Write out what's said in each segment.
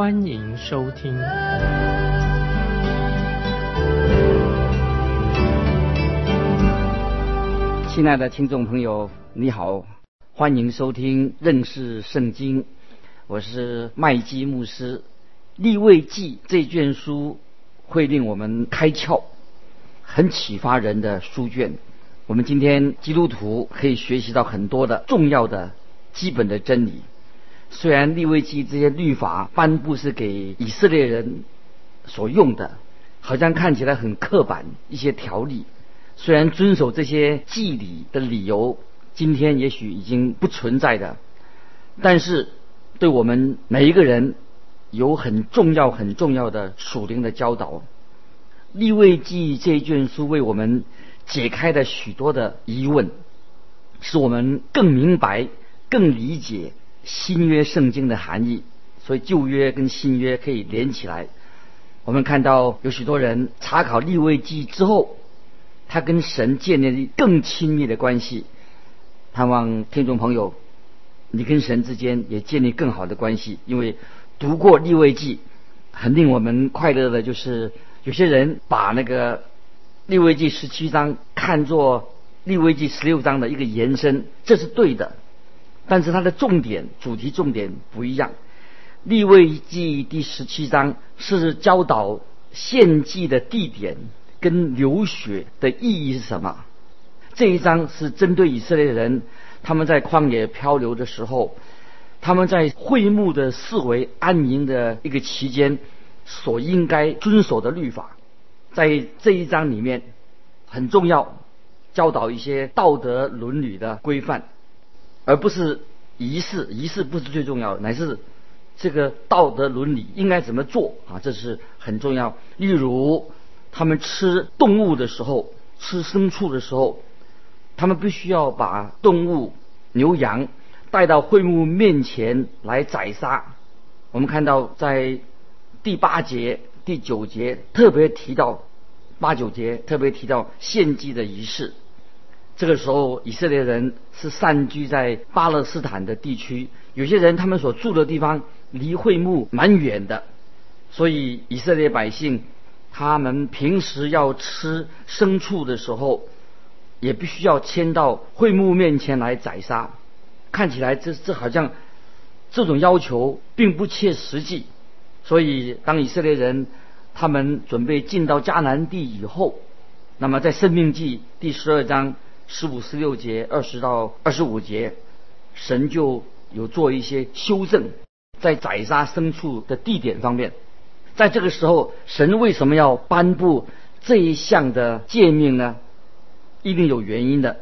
欢迎收听。亲爱的听众朋友，你好。欢迎收听认识圣经，我是麦基牧师。立位记这卷书会令我们开窍，很启发人的书卷。我们今天基督徒可以学习到很多的重要的基本的真理。虽然立位记这些律法颁布是给以色列人所用的，好像看起来很刻板一些条例。虽然遵守这些祭礼的理由。今天也许已经不存在的，但是对我们每一个人有很重要、很重要的属灵的教导。立位记这一卷书为我们解开了许多的疑问，使我们更明白、更理解新约圣经的含义。所以旧约跟新约可以连起来。我们看到有许多人查考立位记之后，他跟神建立更亲密的关系。盼望听众朋友，你跟神之间也建立更好的关系。因为读过立位记，很令我们快乐的，就是有些人把那个立位记十七章看作立位记十六章的一个延伸，这是对的。但是它的重点、主题重点不一样。立位记第十七章是教导献祭的地点跟流血的意义是什么。这一章是针对以色列人，他们在旷野漂流的时候，他们在会幕的四围安营的一个期间，所应该遵守的律法，在这一章里面很重要，教导一些道德伦理的规范，而不是仪式，仪式不是最重要的，乃是这个道德伦理应该怎么做啊，这是很重要。例如，他们吃动物的时候，吃牲畜的时候。他们必须要把动物牛羊带到会幕面前来宰杀。我们看到在第八节、第九节特别提到八九节特别提到献祭的仪式。这个时候，以色列人是散居在巴勒斯坦的地区，有些人他们所住的地方离会幕蛮远的，所以以色列百姓他们平时要吃牲畜的时候。也必须要迁到会幕面前来宰杀，看起来这这好像这种要求并不切实际。所以，当以色列人他们准备进到迦南地以后，那么在《生命记》第十二章十五、十六节、二十到二十五节，神就有做一些修正，在宰杀牲畜的地点方面。在这个时候，神为什么要颁布这一项的诫命呢？一定有原因的，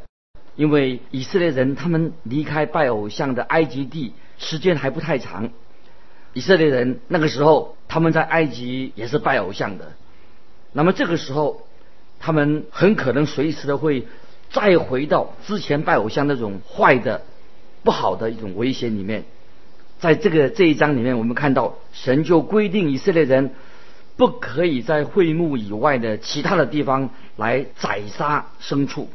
因为以色列人他们离开拜偶像的埃及地时间还不太长。以色列人那个时候他们在埃及也是拜偶像的，那么这个时候他们很可能随时的会再回到之前拜偶像那种坏的、不好的一种危险里面。在这个这一章里面，我们看到神就规定以色列人。不可以在会幕以外的其他的地方来宰杀牲畜，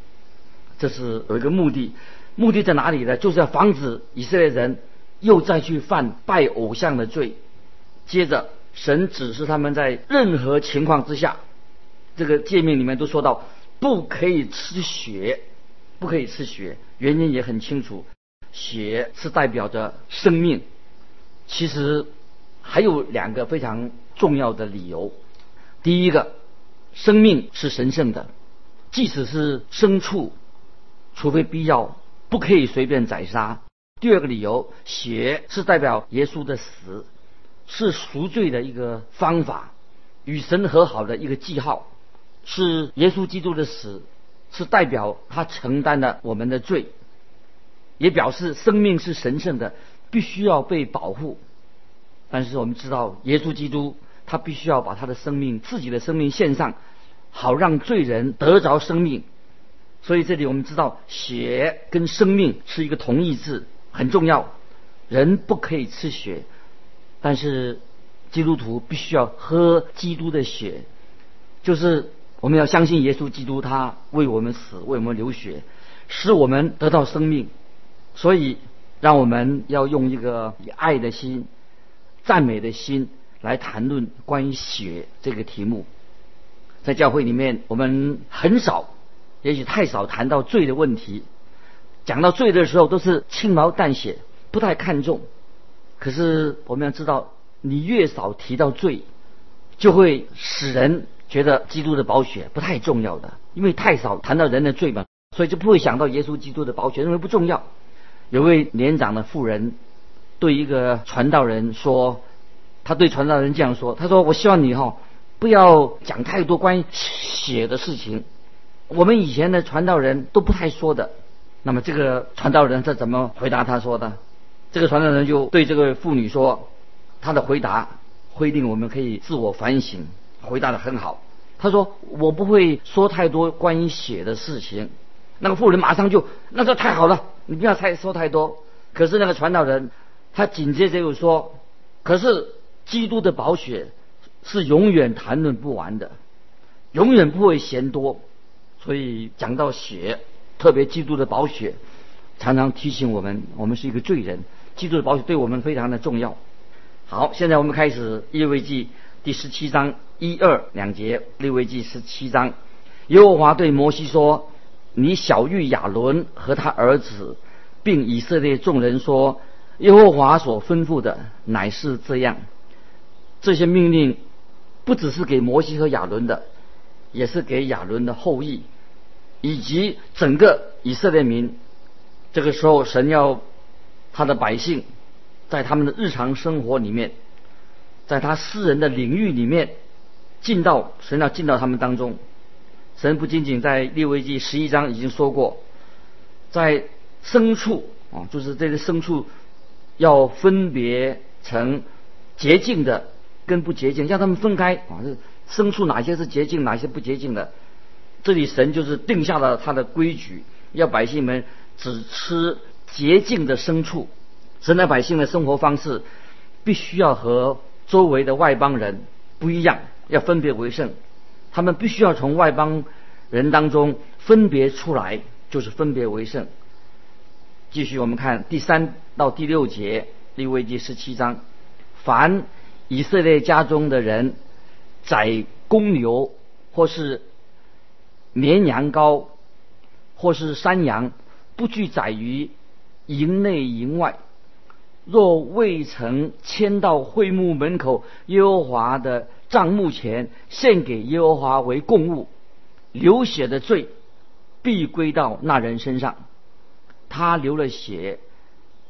这是有一个目的。目的在哪里呢？就是要防止以色列人又再去犯拜偶像的罪。接着，神指示他们在任何情况之下，这个诫命里面都说到不可以吃血，不可以吃血。原因也很清楚，血是代表着生命。其实还有两个非常。重要的理由，第一个，生命是神圣的，即使是牲畜，除非必要，不可以随便宰杀。第二个理由，血是代表耶稣的死，是赎罪的一个方法，与神和好的一个记号，是耶稣基督的死，是代表他承担了我们的罪，也表示生命是神圣的，必须要被保护。但是我们知道，耶稣基督他必须要把他的生命、自己的生命献上，好让罪人得着生命。所以这里我们知道，血跟生命是一个同义字，很重要。人不可以吃血，但是基督徒必须要喝基督的血，就是我们要相信耶稣基督，他为我们死，为我们流血，使我们得到生命。所以，让我们要用一个以爱的心、赞美的心来谈论关于血这个题目。在教会里面，我们很少。也许太少谈到罪的问题，讲到罪的时候都是轻描淡写，不太看重。可是我们要知道，你越少提到罪，就会使人觉得基督的宝血不太重要的，因为太少谈到人的罪嘛，所以就不会想到耶稣基督的宝血，认为不重要。有位年长的妇人对一个传道人说：“他对传道人这样说，他说：我希望你哈不要讲太多关于血的事情。”我们以前的传道人都不太说的，那么这个传道人他怎么回答他说的？这个传道人就对这个妇女说，他的回答会令我们可以自我反省，回答的很好。他说我不会说太多关于血的事情。那个妇人马上就那这太好了，你不要太说太多。可是那个传道人他紧接着又说，可是基督的宝血是永远谈论不完的，永远不会嫌多。所以讲到血，特别基督的宝血，常常提醒我们，我们是一个罪人。基督的宝血对我们非常的重要。好，现在我们开始利未记第十七章一二两节。利未记十七章，耶和华对摩西说：“你小谕亚伦和他儿子，并以色列众人说，耶和华所吩咐的乃是这样。这些命令不只是给摩西和亚伦的，也是给亚伦的后裔。”以及整个以色列民，这个时候神要他的百姓在他们的日常生活里面，在他私人的领域里面进到神要进到他们当中。神不仅仅在利未记十一章已经说过，在牲畜啊，就是这个牲畜要分别成洁净的跟不洁净，让他们分开啊，这牲畜哪些是洁净，哪些不洁净的。这里神就是定下了他的规矩，要百姓们只吃洁净的牲畜。神的百姓的生活方式必须要和周围的外邦人不一样，要分别为圣。他们必须要从外邦人当中分别出来，就是分别为圣。继续我们看第三到第六节，利未记十七章：凡以色列家中的人宰公牛或是。绵羊羔，或是山羊，不拘宰于营内营外。若未曾迁到会幕门口耶和华的帐幕前，献给耶和华为供物，流血的罪必归到那人身上。他流了血，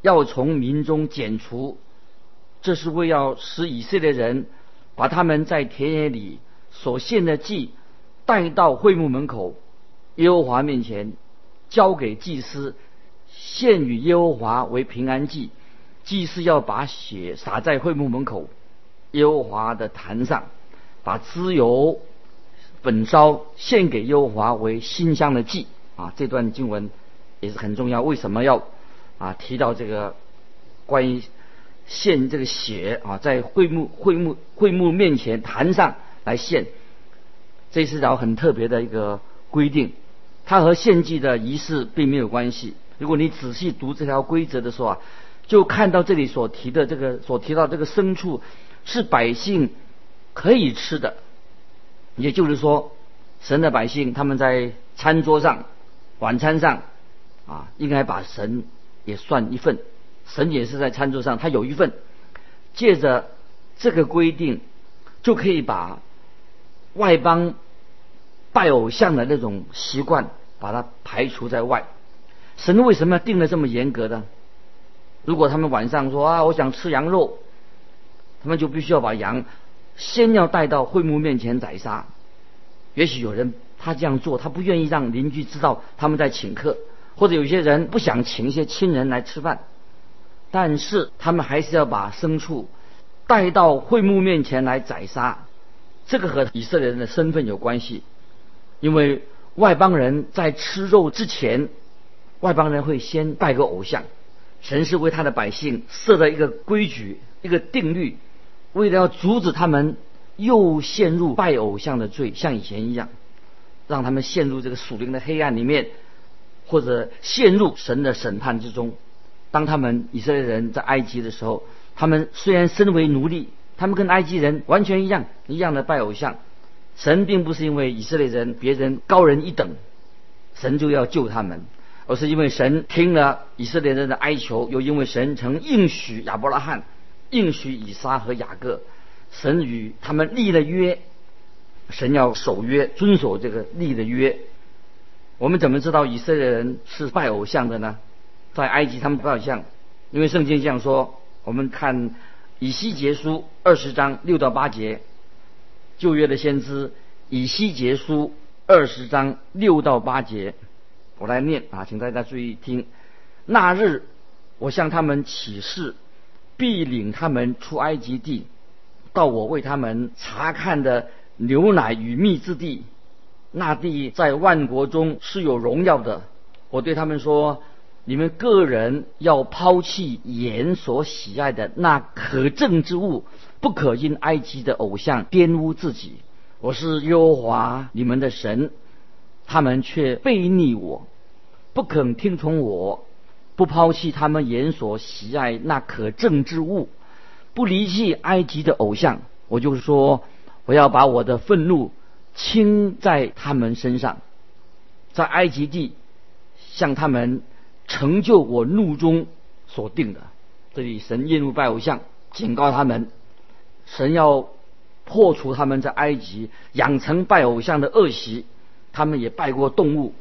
要从民中剪除，这是为要使以色列人把他们在田野里所献的祭。带到会幕门口，耶和华面前，交给祭司，献与耶和华为平安祭。祭司要把血洒在会幕门口耶和华的坛上，把脂油焚烧，献给耶和华为馨香的祭。啊，这段经文也是很重要。为什么要啊提到这个关于献这个血啊，在会幕会幕会幕面前坛上来献？这是条很特别的一个规定，它和献祭的仪式并没有关系。如果你仔细读这条规则的时候啊，就看到这里所提的这个所提到这个牲畜是百姓可以吃的，也就是说，神的百姓他们在餐桌上、晚餐上啊，应该把神也算一份，神也是在餐桌上，他有一份。借着这个规定，就可以把外邦。拜偶像的那种习惯，把它排除在外。神为什么要定的这么严格呢？如果他们晚上说啊，我想吃羊肉，他们就必须要把羊先要带到会幕面前宰杀。也许有人他这样做，他不愿意让邻居知道他们在请客，或者有些人不想请一些亲人来吃饭，但是他们还是要把牲畜带到会幕面前来宰杀。这个和以色列人的身份有关系，因为外邦人在吃肉之前，外邦人会先拜个偶像。神是为他的百姓设了一个规矩、一个定律，为了要阻止他们又陷入拜偶像的罪，像以前一样，让他们陷入这个属灵的黑暗里面，或者陷入神的审判之中。当他们以色列人在埃及的时候，他们虽然身为奴隶，他们跟埃及人完全一样，一样的拜偶像。神并不是因为以色列人别人高人一等，神就要救他们。而是因为神听了以色列人的哀求，又因为神曾应许亚伯拉罕、应许以撒和雅各，神与他们立了约，神要守约，遵守这个立的约。我们怎么知道以色列人是拜偶像的呢？在埃及他们拜偶像，因为圣经这样说。我们看以西结书二十章六到八节，旧约的先知以西结书二十章六到八节。我来念啊，请大家注意听。那日，我向他们起誓，必领他们出埃及地，到我为他们查看的牛奶与蜜之地。那地在万国中是有荣耀的。我对他们说：你们个人要抛弃眼所喜爱的那可憎之物，不可因埃及的偶像玷污自己。我是耶和华你们的神。他们却背逆我，不肯听从我，不抛弃他们眼所喜爱那可憎之物，不离弃埃及的偶像。我就说，我要把我的愤怒倾在他们身上，在埃及地向他们成就我怒中所定的。这里神厌恶拜偶像，警告他们，神要破除他们在埃及养成拜偶像的恶习。他们也拜过动物，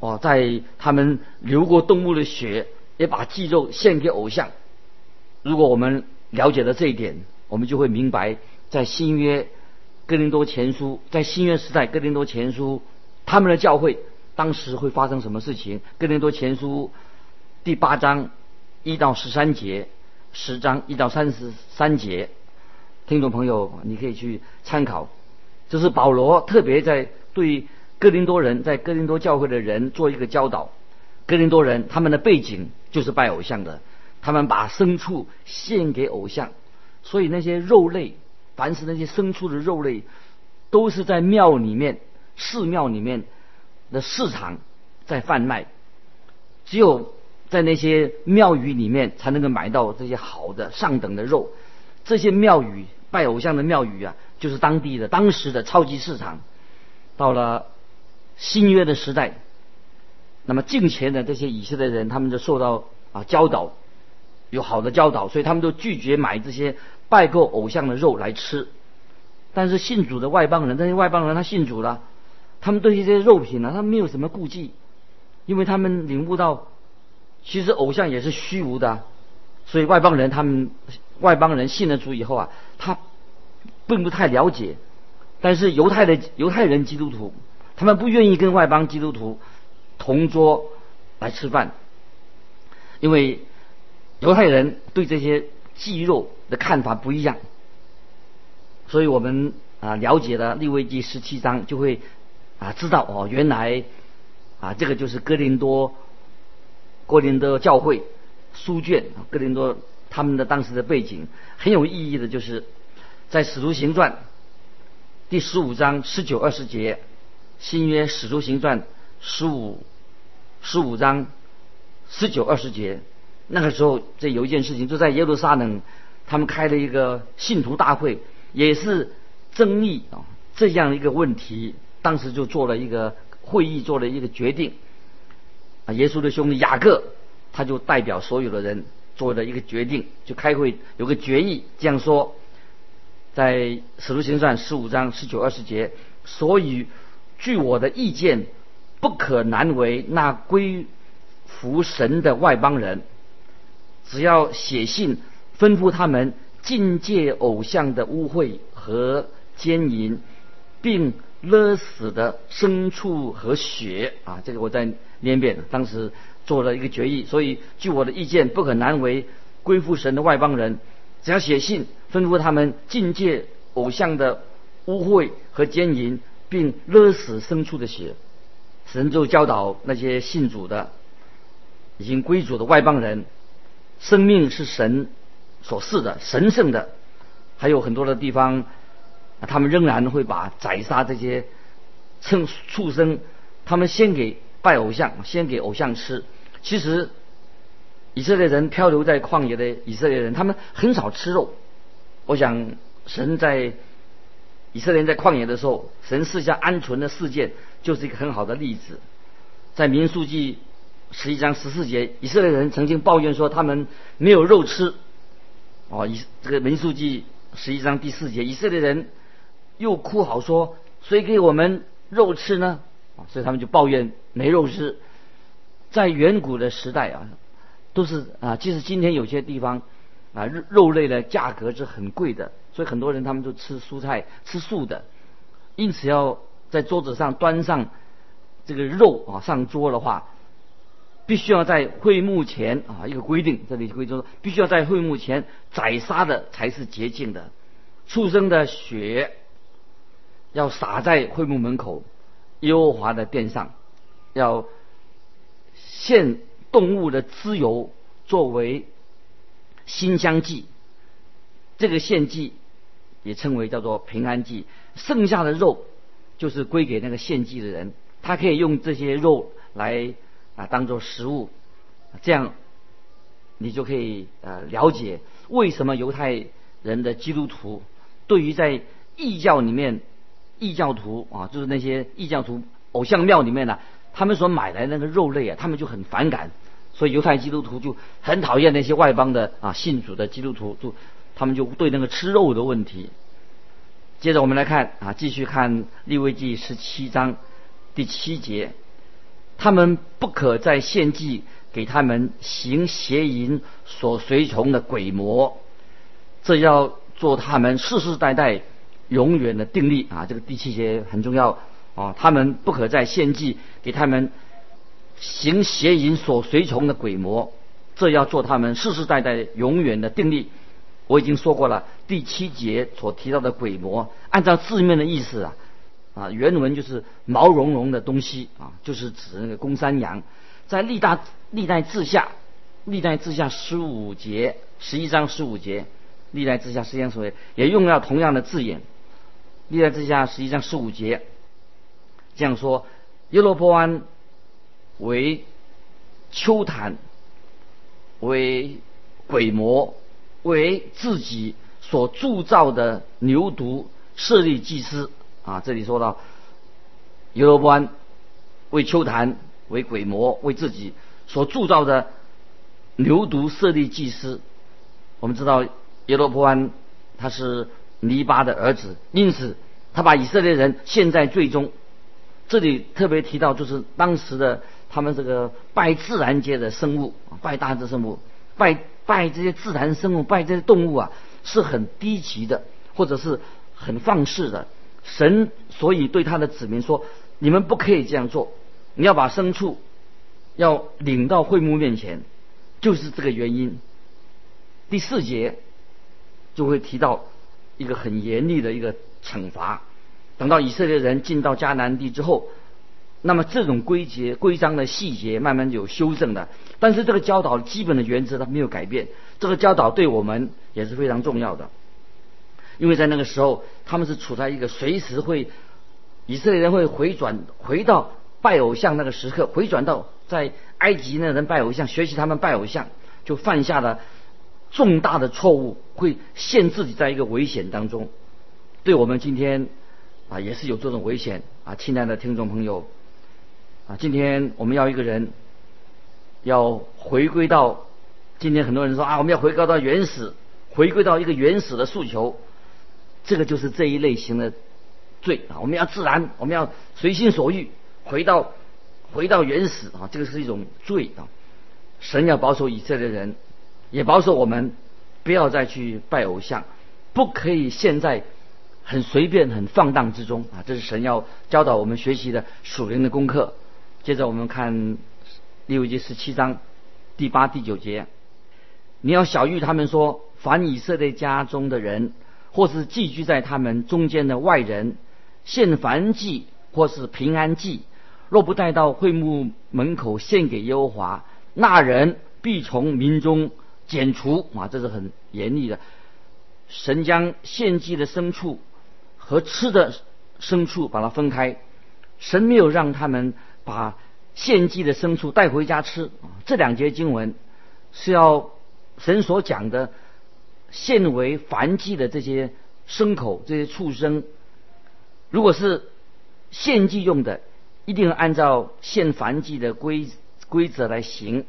哦，在他们流过动物的血，也把祭肉献给偶像。如果我们了解了这一点，我们就会明白，在新约哥林多前书，在新约时代哥林多前书，他们的教会当时会发生什么事情？哥林多前书第八章一到十三节，十章一到三十三节，听众朋友，你可以去参考。这是保罗特别在对。哥林多人在哥林多教会的人做一个教导，哥林多人他们的背景就是拜偶像的，他们把牲畜献给偶像，所以那些肉类，凡是那些牲畜的肉类，都是在庙里面、寺庙里面的市场在贩卖，只有在那些庙宇里面才能够买到这些好的上等的肉，这些庙宇拜偶像的庙宇啊，就是当地的当时的超级市场，到了。新约的时代，那么近前的这些以色列人，他们就受到啊教导，有好的教导，所以他们都拒绝买这些拜过偶像的肉来吃。但是信主的外邦人，这些外邦人他信主了，他们对这些肉品呢，他们没有什么顾忌，因为他们领悟到，其实偶像也是虚无的，所以外邦人他们外邦人信了主以后啊，他并不太了解，但是犹太的犹太人基督徒。他们不愿意跟外邦基督徒同桌来吃饭，因为犹太人对这些祭肉的看法不一样。所以我们啊了解了利未记十七章，就会啊知道哦，原来啊这个就是哥林多哥林多教会书卷哥林多他们的当时的背景很有意义的，就是在使徒行传第十五章十九二十节。新约使徒行传十五十五章十九二十节，那个时候这有一件事情，就在耶路撒冷，他们开了一个信徒大会，也是争议啊这样一个问题，当时就做了一个会议，做了一个决定。啊，耶稣的兄弟雅各，他就代表所有的人做了一个决定，就开会有个决议，这样说，在使徒行传十五章十九二十节，所以。据我的意见，不可难为那归服神的外邦人。只要写信吩咐他们禁戒偶像的污秽和奸淫，并勒死的牲畜和血啊，这个我再念一遍。当时做了一个决议，所以据我的意见，不可难为归附神的外邦人。只要写信吩咐他们禁戒偶像的污秽和奸淫，并勒死牲畜的血。神就教导那些信主的、已经归主的外邦人，生命是神所赐的、神圣的。还有很多的地方，他们仍然会把宰杀这些畜畜生，他们先给拜偶像，先给偶像吃。其实。以色列人漂流在旷野的以色列人，他们很少吃肉。我想，神在以色列人在旷野的时候，神赐下鹌鹑的事件，就是一个很好的例子。在民数记十一章十四节，以色列人曾经抱怨说他们没有肉吃。哦，以这个民数记十一章第四节，以色列人又哭嚎说：“谁给我们肉吃呢？”啊，所以他们就抱怨没肉吃。在远古的时代啊。都是啊，即使今天有些地方啊，肉肉类的价格是很贵的，所以很多人他们就吃蔬菜、吃素的。因此要在桌子上端上这个肉啊上桌的话，必须要在会幕前啊一个规定，这里规定说必须要在会幕前宰杀的才是洁净的，畜生的血要洒在会幕门口耶和华的殿上，要献。动物的脂油作为馨香剂，这个献祭也称为叫做平安祭。剩下的肉就是归给那个献祭的人，他可以用这些肉来啊当做食物。这样你就可以呃了解为什么犹太人的基督徒对于在异教里面异教徒啊，就是那些异教徒偶像庙里面呢。他们所买来那个肉类啊，他们就很反感，所以犹太基督徒就很讨厌那些外邦的啊信主的基督徒，就他们就对那个吃肉的问题。接着我们来看啊，继续看利未记十七章第七节，他们不可再献祭给他们行邪淫所随从的鬼魔，这要做他们世世代代永远的定力啊。这个第七节很重要。啊，他们不可再献祭给他们行邪淫所随从的鬼魔，这要做他们世世代代永远的定力。我已经说过了，第七节所提到的鬼魔，按照字面的意思啊，啊原文就是毛茸茸的东西啊，就是指那个公山羊。在历大历代志下，历代志下十五节十一章十五节，历代志下十一章所谓也用了同样的字眼。历代志下十一章十五节。这样说，耶罗波安为丘坛，为鬼魔，为自己所铸造的牛犊设立祭司啊！这里说到耶罗波安为丘坛，为鬼魔，为自己所铸造的牛犊设立祭司。我们知道耶罗波安他是尼巴的儿子，因此他把以色列人陷在最终。这里特别提到，就是当时的他们这个拜自然界的生物，拜大自然生物，拜拜这些自然生物，拜这些动物啊，是很低级的，或者是很放肆的。神所以对他的子民说：“你们不可以这样做，你要把牲畜要领到会幕面前，就是这个原因。”第四节就会提到一个很严厉的一个惩罚。等到以色列人进到迦南地之后，那么这种规节规章的细节慢慢有修正的，但是这个教导基本的原则它没有改变。这个教导对我们也是非常重要的，因为在那个时候他们是处在一个随时会以色列人会回转回到拜偶像那个时刻，回转到在埃及那人拜偶像，学习他们拜偶像，就犯下了重大的错误，会陷自己在一个危险当中。对我们今天。啊，也是有这种危险啊，亲爱的听众朋友，啊，今天我们要一个人要回归到，今天很多人说啊，我们要回归到原始，回归到一个原始的诉求，这个就是这一类型的罪啊，我们要自然，我们要随心所欲，回到回到原始啊，这个是一种罪啊，神要保守以色列人，也保守我们，不要再去拜偶像，不可以现在。很随便、很放荡之中啊，这是神要教导我们学习的属灵的功课。接着我们看利未记十七章第八、第九节，你要小谕他们说：凡以色列家中的人，或是寄居在他们中间的外人，献燔祭或是平安祭，若不带到会幕门口献给耶和华，那人必从民中剪除。啊，这是很严厉的。神将献祭的牲畜和吃的牲畜把它分开，神没有让他们把献祭的牲畜带回家吃。这两节经文是要神所讲的献为燔祭的这些牲口、这些畜生，如果是献祭用的，一定按照献燔祭的规规则来行。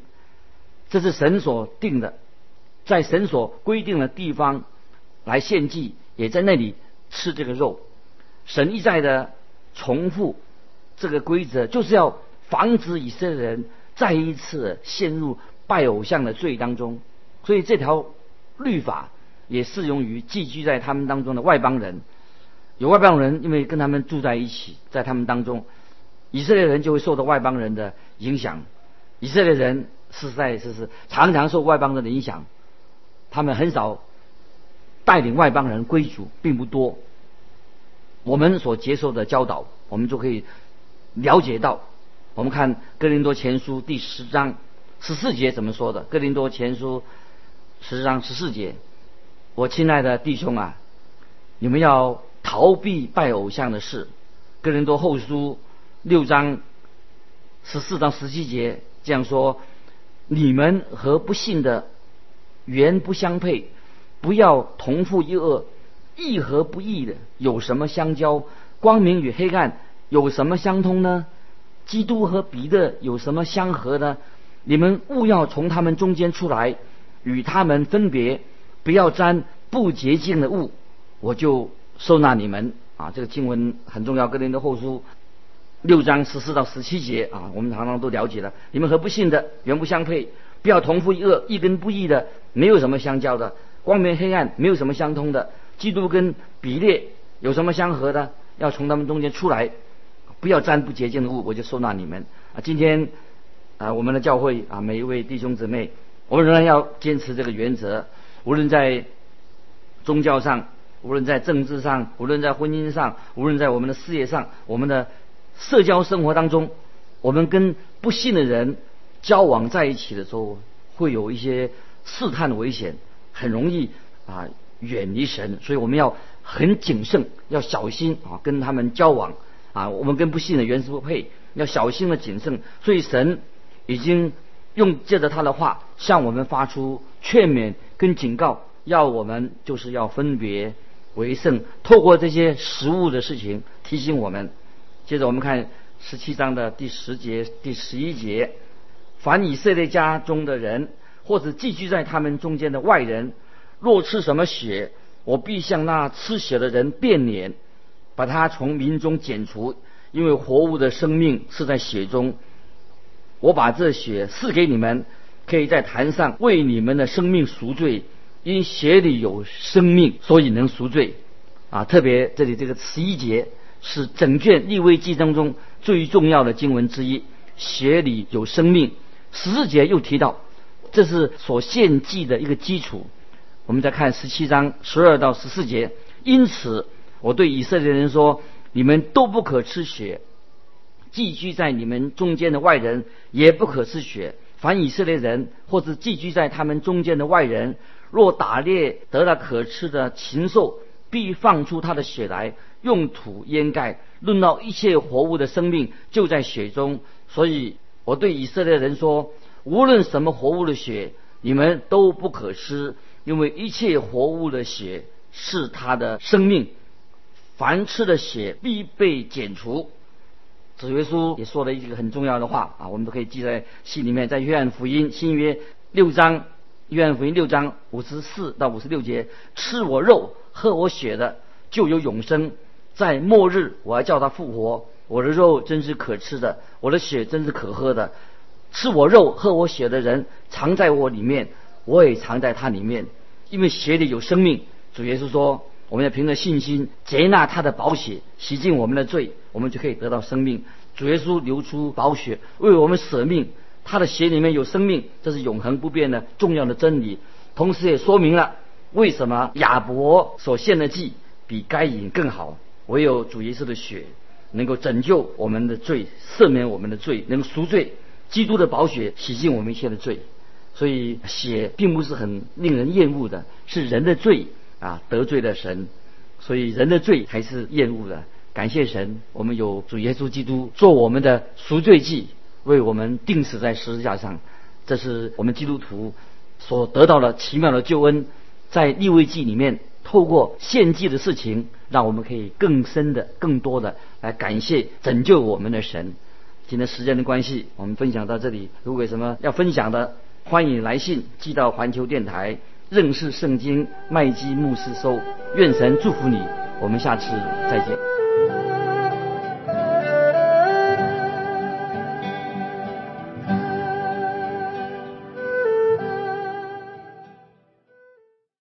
这是神所定的，在神所规定的地方。来献祭，也在那里吃这个肉。神一再的重复这个规则，就是要防止以色列人再一次陷入拜偶像的罪当中。所以这条律法也适用于寄居在他们当中的外邦人。有外邦人，因为跟他们住在一起，在他们当中，以色列人就会受到外邦人的影响。以色列人实在是是常常受外邦人的影响，他们很少。带领外邦人归主并不多，我们所接受的教导，我们就可以了解到。我们看哥林多前书第十章十四节怎么说的？哥林多前书十章十四节，我亲爱的弟兄啊，你们要逃避拜偶像的事。哥林多后书六章十四到十七节这样说：你们和不信的原不相配。不要同父异恶，义和不义的有什么相交？光明与黑暗有什么相通呢？基督和彼得有什么相合呢？你们勿要从他们中间出来，与他们分别，不要沾不洁净的物，我就收纳你们。啊，这个经文很重要，哥林多后书六章十四到十七节啊，我们常常都了解了。你们和不信的原不相配，不要同父异恶，一跟不义的没有什么相交的。光明黑暗没有什么相通的，基督跟比列有什么相合的？要从他们中间出来，不要沾不洁净的物，我就收纳你们啊！今天啊，我们的教会啊，每一位弟兄姊妹，我们仍然要坚持这个原则，无论在宗教上，无论在政治上，无论在婚姻上，无论在我们的事业上，我们的社交生活当中，我们跟不信的人交往在一起的时候，会有一些试探的危险。很容易啊远离神，所以我们要很谨慎，要小心啊跟他们交往啊。我们跟不信的原是不配，要小心的谨慎。所以神已经用借着他的话向我们发出劝勉跟警告，要我们就是要分别为圣。透过这些食物的事情提醒我们。接着我们看十七章的第十节、第十一节：凡以色列家中的人。或者寄居在他们中间的外人，若吃什么血，我必向那吃血的人变脸，把他从民中剪除，因为活物的生命是在血中。我把这血赐给你们，可以在坛上为你们的生命赎罪，因血里有生命，所以能赎罪。啊，特别这里这个十一节是整卷立位记当中最重要的经文之一，血里有生命。十四节又提到。这是所献祭的一个基础。我们再看十七章十二到十四节。因此，我对以色列人说：你们都不可吃血，寄居在你们中间的外人也不可吃血。凡以色列人或者寄居在他们中间的外人，若打猎得了可吃的禽兽，必放出他的血来，用土掩盖。论到一切活物的生命，就在血中。所以我对以色列人说。无论什么活物的血，你们都不可吃，因为一切活物的血是他的生命。凡吃的血必被剪除。子耶稣也说了一个很重要的话啊，我们都可以记在心里面。在约翰福音新约六章，约翰福音六章五十四到五十六节：吃我肉、喝我血的，就有永生。在末日，我要叫他复活。我的肉真是可吃的，我的血真是可喝的。吃我肉、喝我血的人，藏在我里面，我也藏在他里面。因为血里有生命。主耶稣说：“我们要凭着信心接纳他的宝血，洗净我们的罪，我们就可以得到生命。”主耶稣流出宝血，为我们舍命。他的血里面有生命，这是永恒不变的重要的真理。同时也说明了为什么亚伯所献的祭比该隐更好？唯有主耶稣的血能够拯救我们的罪，赦免我们的罪，能赎罪。基督的宝血洗净我们一切的罪，所以血并不是很令人厌恶的，是人的罪啊得罪了神，所以人的罪还是厌恶的。感谢神，我们有主耶稣基督做我们的赎罪祭，为我们钉死在十字架上，这是我们基督徒所得到的奇妙的救恩。在立位记里面，透过献祭的事情，让我们可以更深的、更多的来感谢拯救我们的神。今天时间的关系，我们分享到这里。如果有什么要分享的，欢迎来信寄到环球电台认识圣经麦基牧师收。愿神祝福你，我们下次再见。